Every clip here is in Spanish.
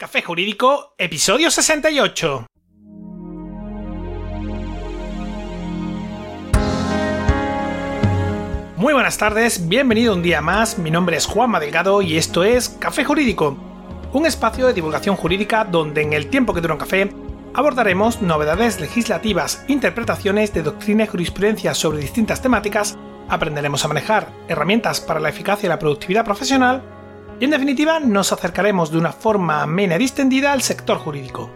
Café Jurídico, episodio 68. Muy buenas tardes, bienvenido un día más, mi nombre es Juanma Delgado y esto es Café Jurídico, un espacio de divulgación jurídica donde en el tiempo que dura un café abordaremos novedades legislativas, interpretaciones de doctrina y jurisprudencia sobre distintas temáticas, aprenderemos a manejar herramientas para la eficacia y la productividad profesional y en definitiva nos acercaremos de una forma amena y distendida al sector jurídico.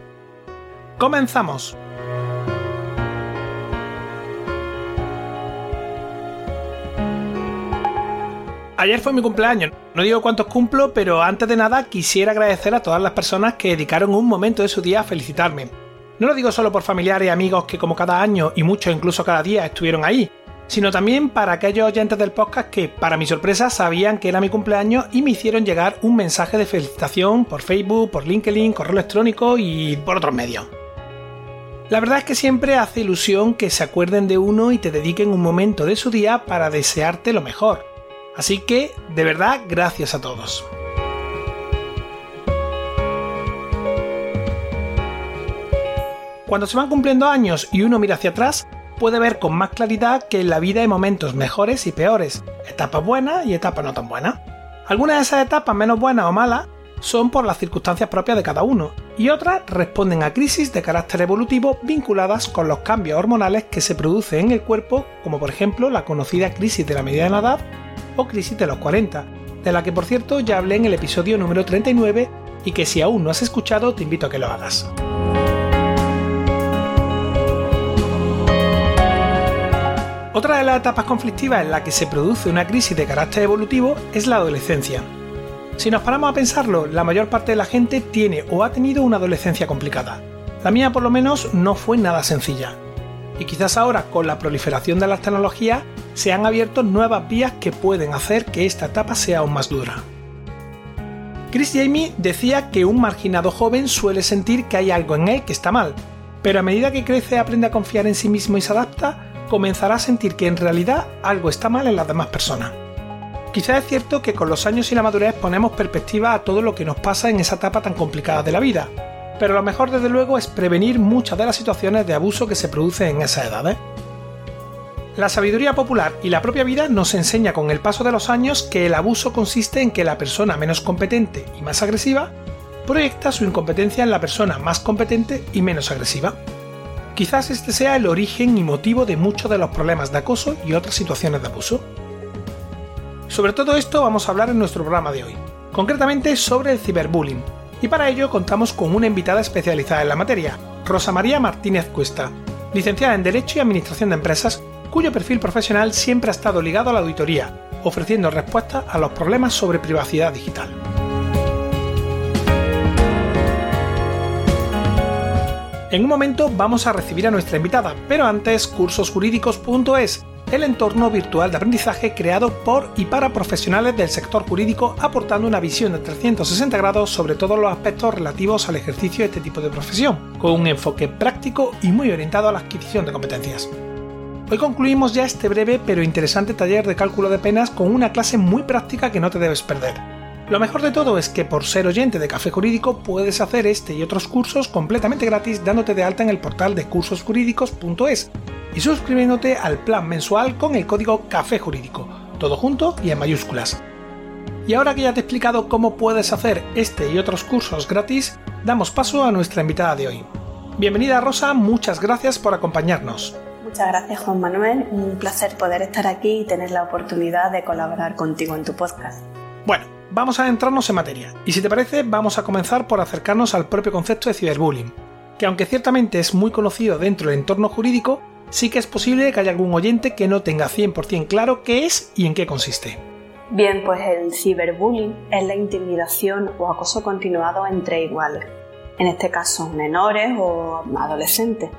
Comenzamos. Ayer fue mi cumpleaños, no digo cuántos cumplo, pero antes de nada quisiera agradecer a todas las personas que dedicaron un momento de su día a felicitarme. No lo digo solo por familiares y amigos que como cada año y muchos incluso cada día estuvieron ahí, sino también para aquellos oyentes del podcast que, para mi sorpresa, sabían que era mi cumpleaños y me hicieron llegar un mensaje de felicitación por Facebook, por LinkedIn, correo electrónico y por otros medios. La verdad es que siempre hace ilusión que se acuerden de uno y te dediquen un momento de su día para desearte lo mejor. Así que, de verdad, gracias a todos. Cuando se van cumpliendo años y uno mira hacia atrás, puede ver con más claridad que en la vida hay momentos mejores y peores, etapas buenas y etapas no tan buenas. Algunas de esas etapas menos buenas o malas son por las circunstancias propias de cada uno, y otras responden a crisis de carácter evolutivo vinculadas con los cambios hormonales que se producen en el cuerpo, como por ejemplo la conocida crisis de la mediana edad o crisis de los 40, de la que por cierto ya hablé en el episodio número 39 y que si aún no has escuchado te invito a que lo hagas. Otra de las etapas conflictivas en la que se produce una crisis de carácter evolutivo es la adolescencia. Si nos paramos a pensarlo, la mayor parte de la gente tiene o ha tenido una adolescencia complicada. La mía por lo menos no fue nada sencilla. Y quizás ahora, con la proliferación de las tecnologías, se han abierto nuevas vías que pueden hacer que esta etapa sea aún más dura. Chris Jamie decía que un marginado joven suele sentir que hay algo en él que está mal, pero a medida que crece aprende a confiar en sí mismo y se adapta, comenzará a sentir que en realidad algo está mal en las demás personas. Quizás es cierto que con los años y la madurez ponemos perspectiva a todo lo que nos pasa en esa etapa tan complicada de la vida, pero lo mejor desde luego es prevenir muchas de las situaciones de abuso que se producen en esas edades. La sabiduría popular y la propia vida nos enseña con el paso de los años que el abuso consiste en que la persona menos competente y más agresiva proyecta su incompetencia en la persona más competente y menos agresiva. Quizás este sea el origen y motivo de muchos de los problemas de acoso y otras situaciones de abuso. Sobre todo esto vamos a hablar en nuestro programa de hoy, concretamente sobre el ciberbullying, y para ello contamos con una invitada especializada en la materia, Rosa María Martínez Cuesta, licenciada en Derecho y Administración de Empresas, cuyo perfil profesional siempre ha estado ligado a la auditoría, ofreciendo respuestas a los problemas sobre privacidad digital. En un momento vamos a recibir a nuestra invitada, pero antes cursosjurídicos.es, el entorno virtual de aprendizaje creado por y para profesionales del sector jurídico aportando una visión de 360 grados sobre todos los aspectos relativos al ejercicio de este tipo de profesión, con un enfoque práctico y muy orientado a la adquisición de competencias. Hoy concluimos ya este breve pero interesante taller de cálculo de penas con una clase muy práctica que no te debes perder. Lo mejor de todo es que por ser oyente de Café Jurídico puedes hacer este y otros cursos completamente gratis dándote de alta en el portal de cursosjurídicos.es y suscribiéndote al plan mensual con el código Café Jurídico, todo junto y en mayúsculas. Y ahora que ya te he explicado cómo puedes hacer este y otros cursos gratis, damos paso a nuestra invitada de hoy. Bienvenida Rosa, muchas gracias por acompañarnos. Muchas gracias Juan Manuel, un placer poder estar aquí y tener la oportunidad de colaborar contigo en tu podcast. Bueno, vamos a entrarnos en materia. Y si te parece, vamos a comenzar por acercarnos al propio concepto de ciberbullying, que aunque ciertamente es muy conocido dentro del entorno jurídico, sí que es posible que haya algún oyente que no tenga 100% claro qué es y en qué consiste. Bien, pues el ciberbullying es la intimidación o acoso continuado entre iguales, en este caso menores o adolescentes,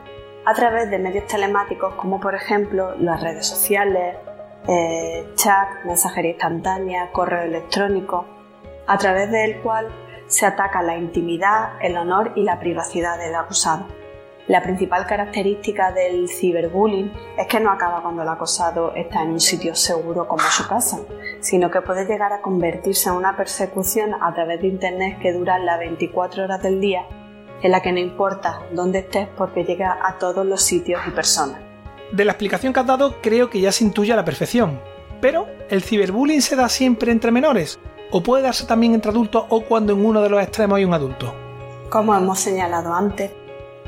a través de medios telemáticos como por ejemplo las redes sociales, eh, chat, mensajería instantánea, correo electrónico, a través del cual se ataca la intimidad, el honor y la privacidad del acusado. La principal característica del ciberbullying es que no acaba cuando el acosado está en un sitio seguro como su casa, sino que puede llegar a convertirse en una persecución a través de Internet que dura las 24 horas del día, en la que no importa dónde estés porque llega a todos los sitios y personas. De la explicación que has dado creo que ya se intuye a la perfección, pero ¿el ciberbullying se da siempre entre menores? ¿O puede darse también entre adultos o cuando en uno de los extremos hay un adulto? Como hemos señalado antes,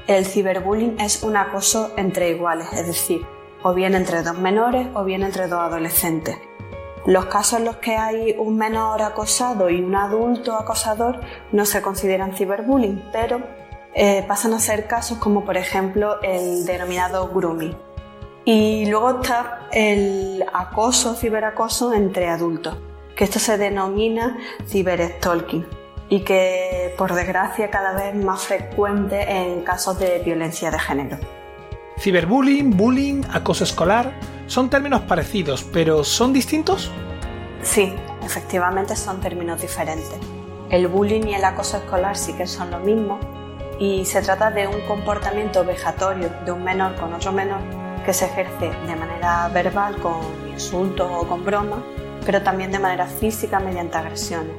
el ciberbullying es un acoso entre iguales, es decir, o bien entre dos menores o bien entre dos adolescentes. Los casos en los que hay un menor acosado y un adulto acosador no se consideran ciberbullying, pero eh, pasan a ser casos como por ejemplo el denominado grooming. Y luego está el acoso, ciberacoso entre adultos, que esto se denomina ciberstalking y que por desgracia cada vez más frecuente en casos de violencia de género. Ciberbullying, bullying, acoso escolar son términos parecidos, pero ¿son distintos? Sí, efectivamente son términos diferentes. El bullying y el acoso escolar sí que son lo mismo y se trata de un comportamiento vejatorio de un menor con otro menor que se ejerce de manera verbal con insultos o con bromas, pero también de manera física mediante agresiones.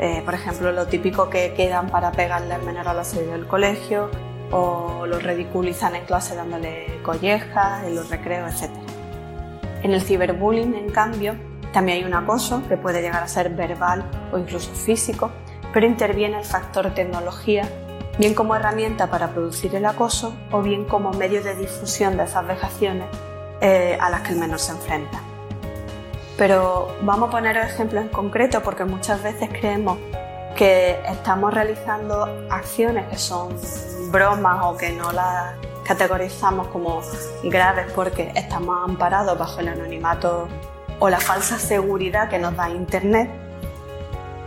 Eh, por ejemplo, lo típico que quedan para pegarle al menor a la salida del colegio o lo ridiculizan en clase dándole collejas, en los recreos, etc. En el ciberbullying, en cambio, también hay un acoso que puede llegar a ser verbal o incluso físico, pero interviene el factor tecnología bien como herramienta para producir el acoso o bien como medio de difusión de esas vejaciones eh, a las que el menor se enfrenta. Pero vamos a poner ejemplos en concreto porque muchas veces creemos que estamos realizando acciones que son bromas o que no las categorizamos como graves porque estamos amparados bajo el anonimato o la falsa seguridad que nos da Internet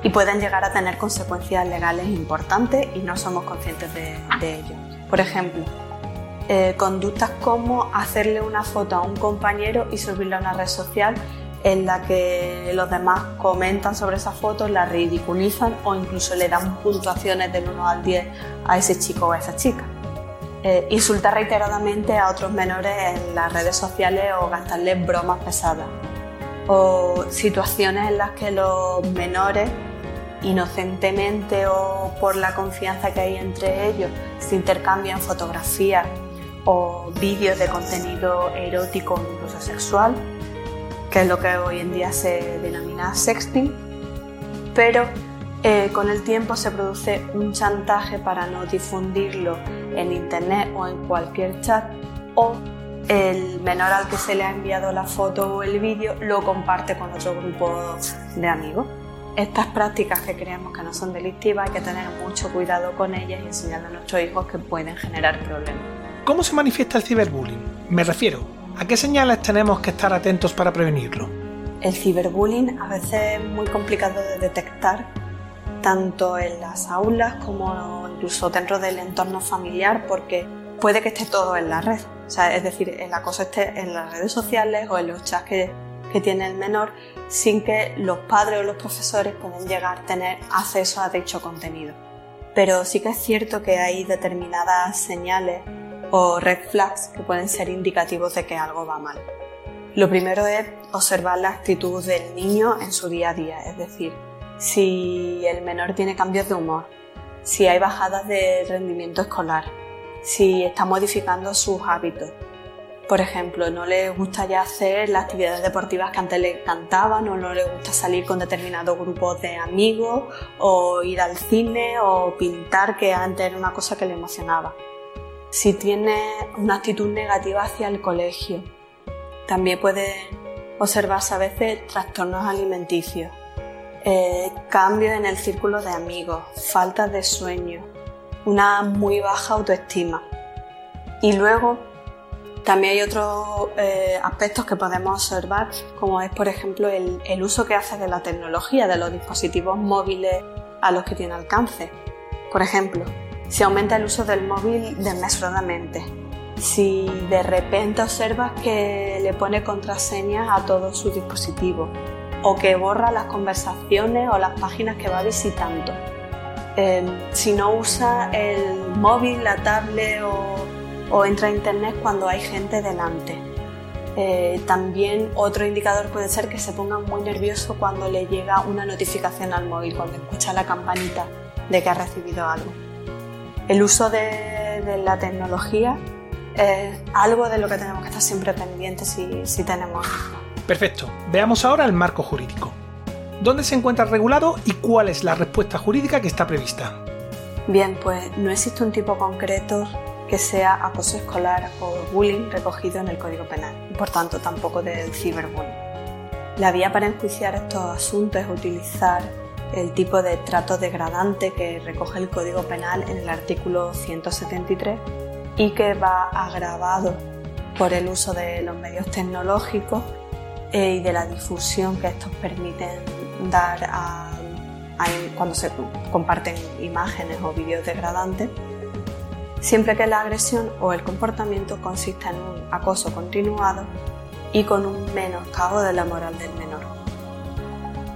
y pueden llegar a tener consecuencias legales importantes y no somos conscientes de, ello. Por ejemplo, eh, conductas como hacerle una foto a un compañero y subirla a una red social en la que los demás comentan sobre esa foto, la ridiculizan o incluso le dan puntuaciones del 1 al 10 a ese chico o a esa chica. Eh, insultar reiteradamente a otros menores en las redes sociales o gastarles bromas pesadas. O situaciones en las que los menores, inocentemente o por la confianza que hay entre ellos, se intercambian fotografías o vídeos de contenido erótico o incluso sexual que es lo que hoy en día se denomina sexting, pero eh, con el tiempo se produce un chantaje para no difundirlo en internet o en cualquier chat o el menor al que se le ha enviado la foto o el vídeo lo comparte con otro grupo de amigos. Estas prácticas que creemos que no son delictivas hay que tener mucho cuidado con ellas y enseñarle a nuestros hijos que pueden generar problemas. ¿Cómo se manifiesta el ciberbullying? Me refiero, ¿A qué señales tenemos que estar atentos para prevenirlo? El ciberbullying a veces es muy complicado de detectar, tanto en las aulas como incluso dentro del entorno familiar, porque puede que esté todo en la red. es decir, el acoso esté en las redes sociales o en los chats que, que tiene el menor, sin que los padres o los profesores puedan llegar a tener acceso a dicho contenido. Pero sí que es cierto que hay determinadas señales o red flags que pueden ser indicativos de que algo va mal. Lo primero es observar la actitud del niño en su día a día, es decir, si el menor tiene cambios de humor, si hay bajadas de rendimiento escolar, si está modificando sus hábitos. Por ejemplo, no le gusta ya hacer las actividades deportivas que antes le encantaban, o no le gusta salir con determinados grupos de amigos, o ir al cine, o pintar, que antes era una cosa que le emocionaba si tiene una actitud negativa hacia el colegio. También puede observarse a veces trastornos alimenticios, eh, cambios en el círculo de amigos, falta de sueño, una muy baja autoestima. Y luego también hay otros eh, aspectos que podemos observar, como es por ejemplo el, uso que hace de la tecnología, de los dispositivos móviles a los que tiene alcance. Por ejemplo, si aumenta el uso del móvil desmesuradamente, si de repente observas que le pone contraseñas a todos sus dispositivos o que borra las conversaciones o las páginas que va visitando. Em, si no usa el móvil, la tablet o o entra a internet cuando hay gente delante. Eh, también otro indicador puede ser que se ponga muy nervioso cuando le llega una notificación al móvil, cuando escucha la campanita de que ha recibido algo. El uso de, la tecnología es algo de lo que tenemos que estar siempre pendientes si, si tenemos. Perfecto. Veamos ahora el marco jurídico. ¿Dónde se encuentra regulado y cuál es la respuesta jurídica que está prevista? Bien, pues no existe un tipo concreto que sea acoso escolar o bullying recogido en el Código Penal y por tanto tampoco del ciberbullying. La vía para enjuiciar estos asuntos es utilizar el tipo de trato degradante que recoge el Código Penal en el artículo 173 y que va agravado por el uso de los medios tecnológicos eh, y de la difusión que estos permiten dar cuando se comparten imágenes o vídeos degradantes, siempre que la agresión o el comportamiento consista en un acoso continuado y con un menoscabo de la moral del menor.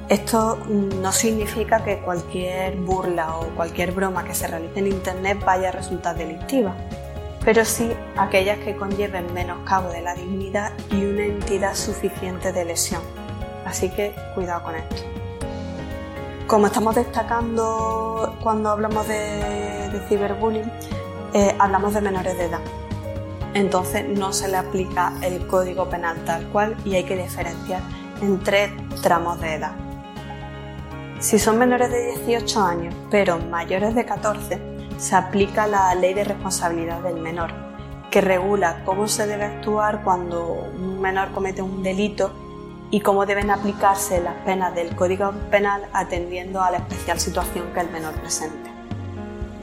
Esto no significa que cualquier burla o cualquier broma que se realice en Internet vaya a resultar delictiva, pero sí aquellas que conlleven menoscabo de la dignidad y una entidad suficiente de lesión. Así que cuidado con esto. Como estamos destacando cuando hablamos de, ciberbullying, eh, hablamos de menores de edad. Entonces no se le aplica el código penal tal cual y hay que diferenciar entre tramos de edad. Si son menores de 18 años pero mayores de 14, se aplica la ley de responsabilidad del menor, que regula cómo se debe actuar cuando un menor comete un delito y cómo deben aplicarse las penas del Código Penal atendiendo a la especial situación que el menor presente.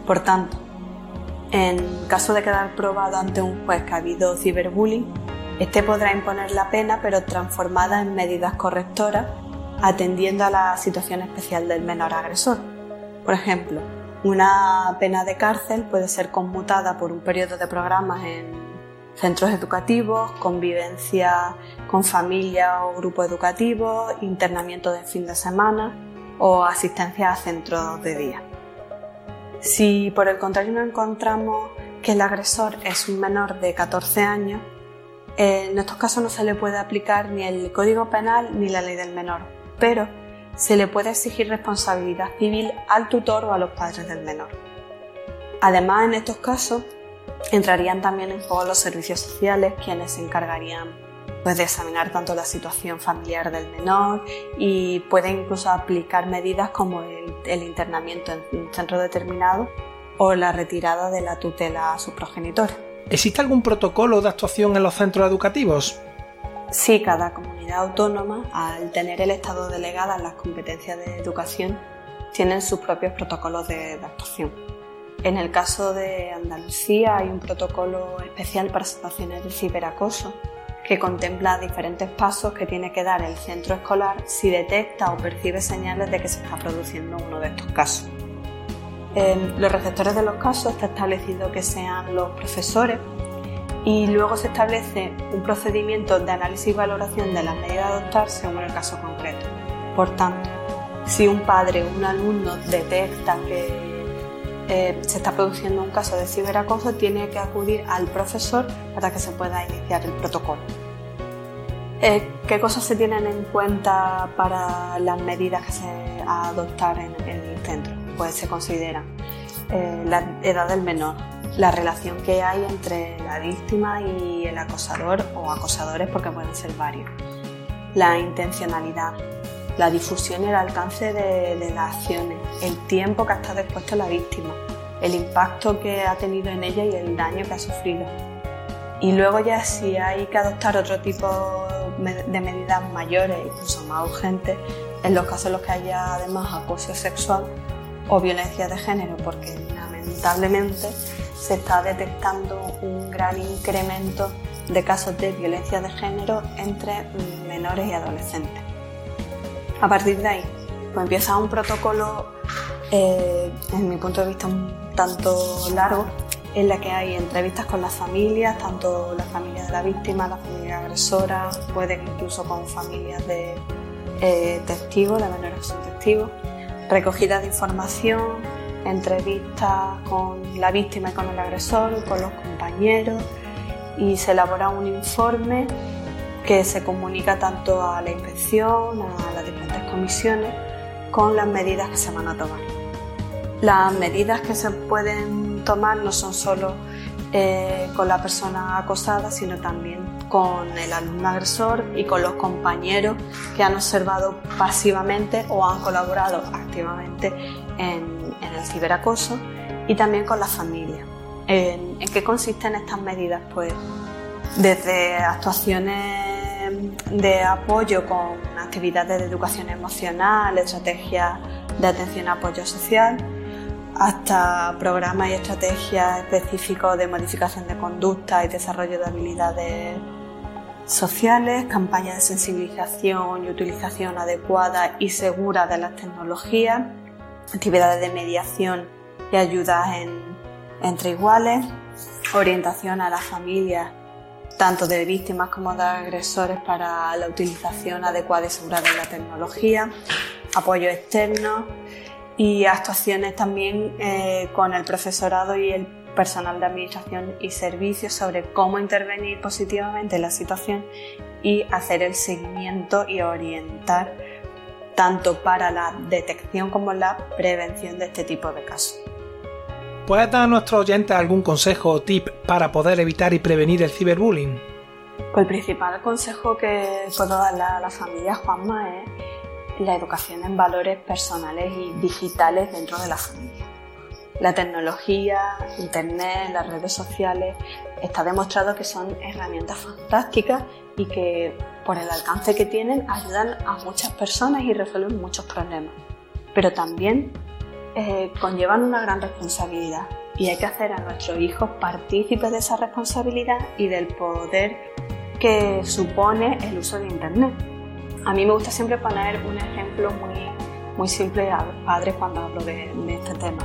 Por tanto, en caso de quedar probado ante un juez que ha habido ciberbullying, este podrá imponer la pena pero transformada en medidas correctoras atendiendo a la situación especial del menor agresor. Por ejemplo, una pena de cárcel puede ser conmutada por un periodo de programas en centros educativos, convivencia con familia o grupo educativo, internamiento de fin de semana o asistencia a centros de día. Si por el contrario no encontramos que el agresor es un menor de 14 años, en estos casos no se le puede aplicar ni el Código Penal ni la ley del menor, pero se le puede exigir responsabilidad civil al tutor o a los padres del menor. Además, en estos casos, Entrarían también en juego los servicios sociales, quienes se encargarían pues, de examinar tanto la situación familiar del menor y pueden incluso aplicar medidas como el, internamiento en un centro determinado o la retirada de la tutela a su progenitor. ¿Existe algún protocolo de actuación en los centros educativos? Sí, cada comunidad autónoma, al tener el Estado delegada en las competencias de educación, tienen sus propios protocolos de actuación. En el caso de Andalucía hay un protocolo especial para situaciones de ciberacoso que contempla diferentes pasos que tiene que dar el centro escolar si detecta o percibe señales de que se está produciendo uno de estos casos. En los receptores de los casos está establecido que sean los profesores y luego se establece un procedimiento de análisis y valoración de las medidas a adoptar según el caso concreto. Por tanto, si un padre o un alumno detecta que eh, se está produciendo un caso de ciberacoso, tiene que acudir al profesor para que se pueda iniciar el protocolo. Eh, ¿Qué cosas se tienen en cuenta para las medidas que se adoptar en, el centro? Pues se considera eh, la edad del menor, la relación que hay entre la víctima y el acosador o acosadores porque pueden ser varios, la intencionalidad, la difusión y el alcance de, las acciones, el tiempo que ha estado expuesto la víctima, el impacto que ha tenido en ella y el daño que ha sufrido. Y luego ya si hay que adoptar otro tipo de medidas mayores, incluso más urgentes, en los casos en los que haya además acoso sexual o violencia de género, porque lamentablemente se está detectando un gran incremento de casos de violencia de género entre menores y adolescentes. A partir de ahí, pues empieza un protocolo, eh, en mi punto de vista, un tanto largo, en la que hay entrevistas con las familias, tanto la familia de la víctima, la familia agresora, pueden incluso con familias de eh, testigos, de menores que son testigos, recogida de información, entrevistas con la víctima y con el agresor, con los compañeros y se elabora un informe que se comunica tanto a la inspección, a las diferentes comisiones, con las medidas que se van a tomar. Las medidas que se pueden tomar no son solo eh, con la persona acosada, sino también con el alumno agresor y con los compañeros que han observado pasivamente o han colaborado activamente en, el ciberacoso y también con la familia. ¿En, ¿En qué consisten estas medidas? Pues desde actuaciones de apoyo con actividades de educación emocional, estrategias de atención a apoyo social, hasta programas y estrategias específicos de modificación de conducta y desarrollo de habilidades sociales, campañas de sensibilización y utilización adecuada y segura de las tecnologías, actividades de mediación y ayudas entre iguales, orientación a las familias, tanto de víctimas como de agresores para la utilización adecuada y segura de la tecnología, apoyo externo, y actuaciones también eh, con el profesorado y el personal de administración y servicios sobre cómo intervenir positivamente en la situación y hacer el seguimiento y orientar tanto para la detección como la prevención de este tipo de casos. ¿Puedes dar a nuestros oyentes algún consejo o tip para poder evitar y prevenir el ciberbullying? Pues el principal consejo que puedo darle a la familia Juanma es la educación en valores personales y digitales dentro de la familia. La tecnología, Internet, las redes sociales, está demostrado que son herramientas fantásticas y que por el alcance que tienen ayudan a muchas personas y resuelven muchos problemas. Pero también eh, conllevan una gran responsabilidad y hay que hacer a nuestros hijos partícipes de esa responsabilidad y del poder que supone el uso de Internet. A mí me gusta siempre poner un ejemplo muy, muy simple a los padres cuando hablo de, este tema.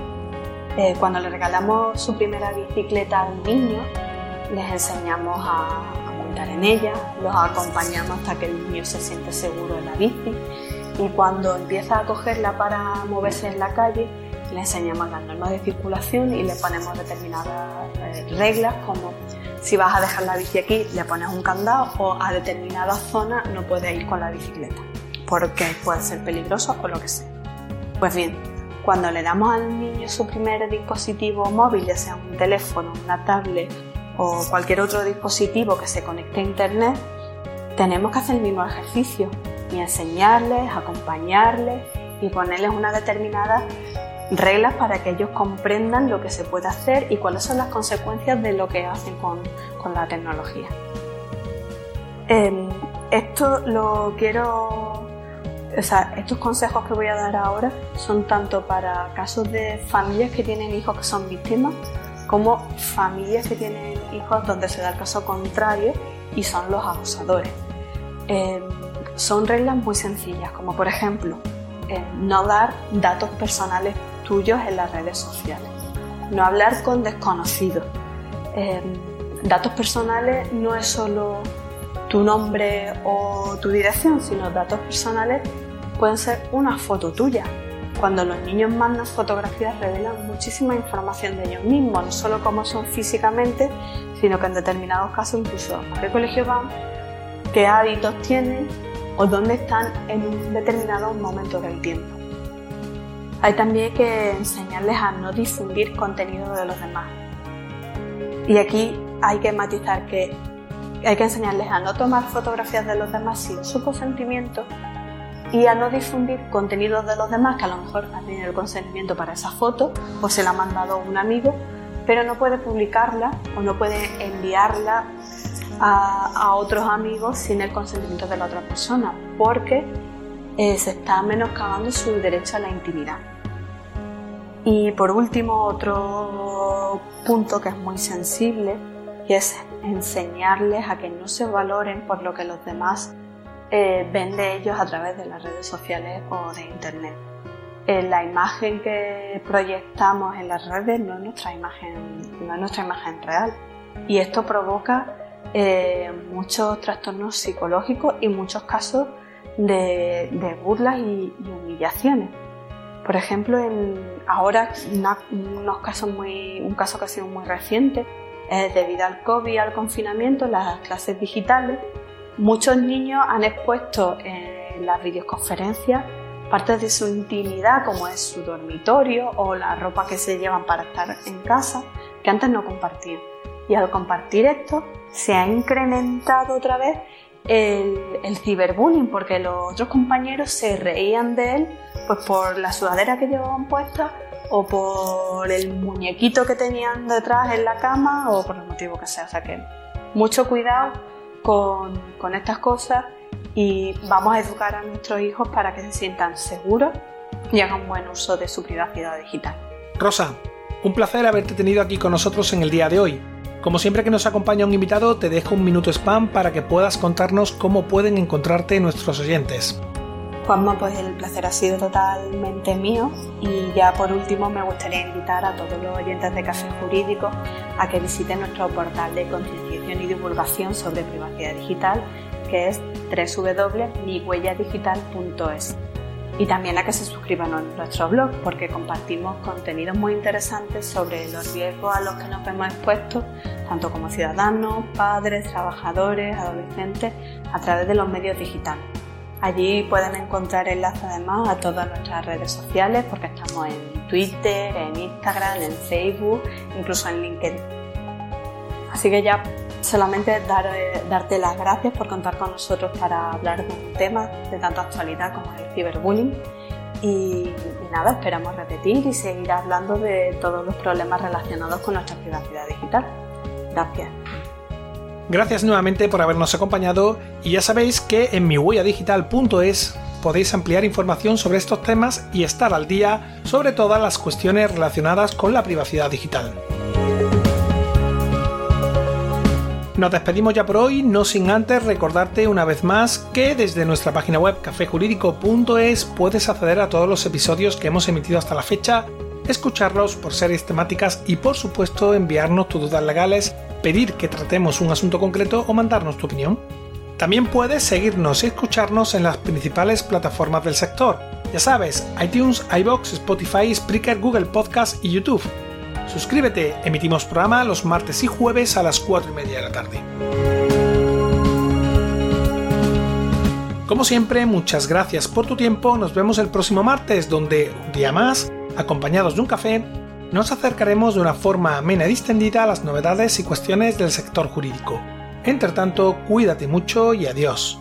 Eh, cuando le regalamos su primera bicicleta a un niño, les enseñamos a, montar en ella, los acompañamos hasta que el niño se siente seguro en la bici y cuando empieza a cogerla para moverse en la calle, le enseñamos las normas de circulación y le ponemos determinadas eh, reglas como si vas a dejar la bici aquí, le pones un candado o a determinada zona no puedes ir con la bicicleta porque puede ser peligroso o lo que sea. Pues bien, cuando le damos al niño su primer dispositivo móvil, ya sea un teléfono, una tablet o cualquier otro dispositivo que se conecte a internet, tenemos que hacer el mismo ejercicio y enseñarles, acompañarles y ponerles una determinada reglas para que ellos comprendan lo que se puede hacer y cuáles son las consecuencias de lo que hacen con, la tecnología. Em, esto lo quiero, o sea, estos consejos que voy a dar ahora son tanto para casos de familias que tienen hijos que son víctimas, como familias que tienen hijos donde se da el caso contrario y son los abusadores. Em, son reglas muy sencillas, como por ejemplo, em, no dar datos personales tuyos en las redes sociales. No hablar con desconocidos. Em, datos personales no es solo tu nombre o tu dirección, sino datos personales pueden ser una foto tuya. Cuando los niños mandan fotografías revelan muchísima información de ellos mismos, no solo cómo son físicamente, sino que en determinados casos incluso a qué colegio van, qué hábitos tienen o dónde están en un determinado momento del tiempo. Hay también que enseñarles a no difundir contenido de los demás. Y aquí hay que matizar que hay que enseñarles a no tomar fotografías de los demás sin su consentimiento y a no difundir contenido de los demás que a lo mejor han tenido el consentimiento para esa foto o se la ha mandado un amigo, pero no puede publicarla o no puede enviarla a, a otros amigos sin el consentimiento de la otra persona, porque eh, se está menoscabando su derecho a la intimidad. Y por último, otro punto que es muy sensible y es enseñarles a que no se valoren por lo que los demás eh, ven de ellos a través de las redes sociales o de internet. Eh, la imagen que proyectamos en las redes no es nuestra imagen, no es nuestra imagen real. Y esto provoca muchos trastornos psicológicos y muchos casos de, burlas y, humillaciones. Por ejemplo, ahora unos casos muy, un caso que ha sido muy reciente es debido al COVID, al confinamiento, las clases digitales, muchos niños han expuesto en las videoconferencias partes de su intimidad, como es su dormitorio o la ropa que se llevan para estar en casa, que antes no compartían. Y al compartir esto, se ha incrementado otra vez el, ciberbullying, porque los otros compañeros se reían de él pues por la sudadera que llevaban puesta o por el muñequito que tenían detrás en la cama o por el motivo que sea. O sea que mucho cuidado con, con estas cosas y vamos a educar a nuestros hijos para que se sientan seguros y hagan buen uso de su privacidad digital. Rosa, un placer haberte tenido aquí con nosotros en el día de hoy. Como siempre que nos acompaña un invitado, te dejo un minuto spam para que puedas contarnos cómo pueden encontrarte nuestros oyentes. Juanma, pues el placer ha sido totalmente mío y ya por último me gustaría invitar a todos los oyentes de Café Jurídico a que visiten nuestro portal de concienciación y divulgación sobre privacidad digital que es www.mihuelladigital.es y también a que se suscriban a nuestro blog porque compartimos contenidos muy interesantes sobre los riesgos a los que nos vemos expuestos, tanto como ciudadanos, padres, trabajadores, adolescentes, a través de los medios digitales. Allí pueden encontrar enlaces además a todas nuestras redes sociales porque estamos en Twitter, en Instagram, en Facebook, incluso en LinkedIn. Así que ya solamente eh, darte las gracias por contar con nosotros para hablar de un tema de tanta actualidad como el ciberbullying. Y, y, nada, esperamos repetir y seguir hablando de todos los problemas relacionados con nuestra privacidad digital. Gracias. Gracias nuevamente por habernos acompañado y ya sabéis que en mi digital.es podéis ampliar información sobre estos temas y estar al día sobre todas las cuestiones relacionadas con la privacidad digital. Nos despedimos ya por hoy, no sin antes recordarte una vez más que desde nuestra página web cafejurídico.es puedes acceder a todos los episodios que hemos emitido hasta la fecha, escucharlos por series temáticas y por supuesto enviarnos tus dudas legales, pedir que tratemos un asunto concreto o mandarnos tu opinión. También puedes seguirnos y escucharnos en las principales plataformas del sector. Ya sabes, iTunes, iBox, Spotify, Spreaker, Google Podcast y YouTube. Suscríbete, emitimos programa los martes y jueves a las 4 y media de la tarde. Como siempre, muchas gracias por tu tiempo, nos vemos el próximo martes donde, un día más, acompañados de un café, nos acercaremos de una forma amena y distendida a las novedades y cuestiones del sector jurídico. Entre tanto, cuídate mucho y adiós.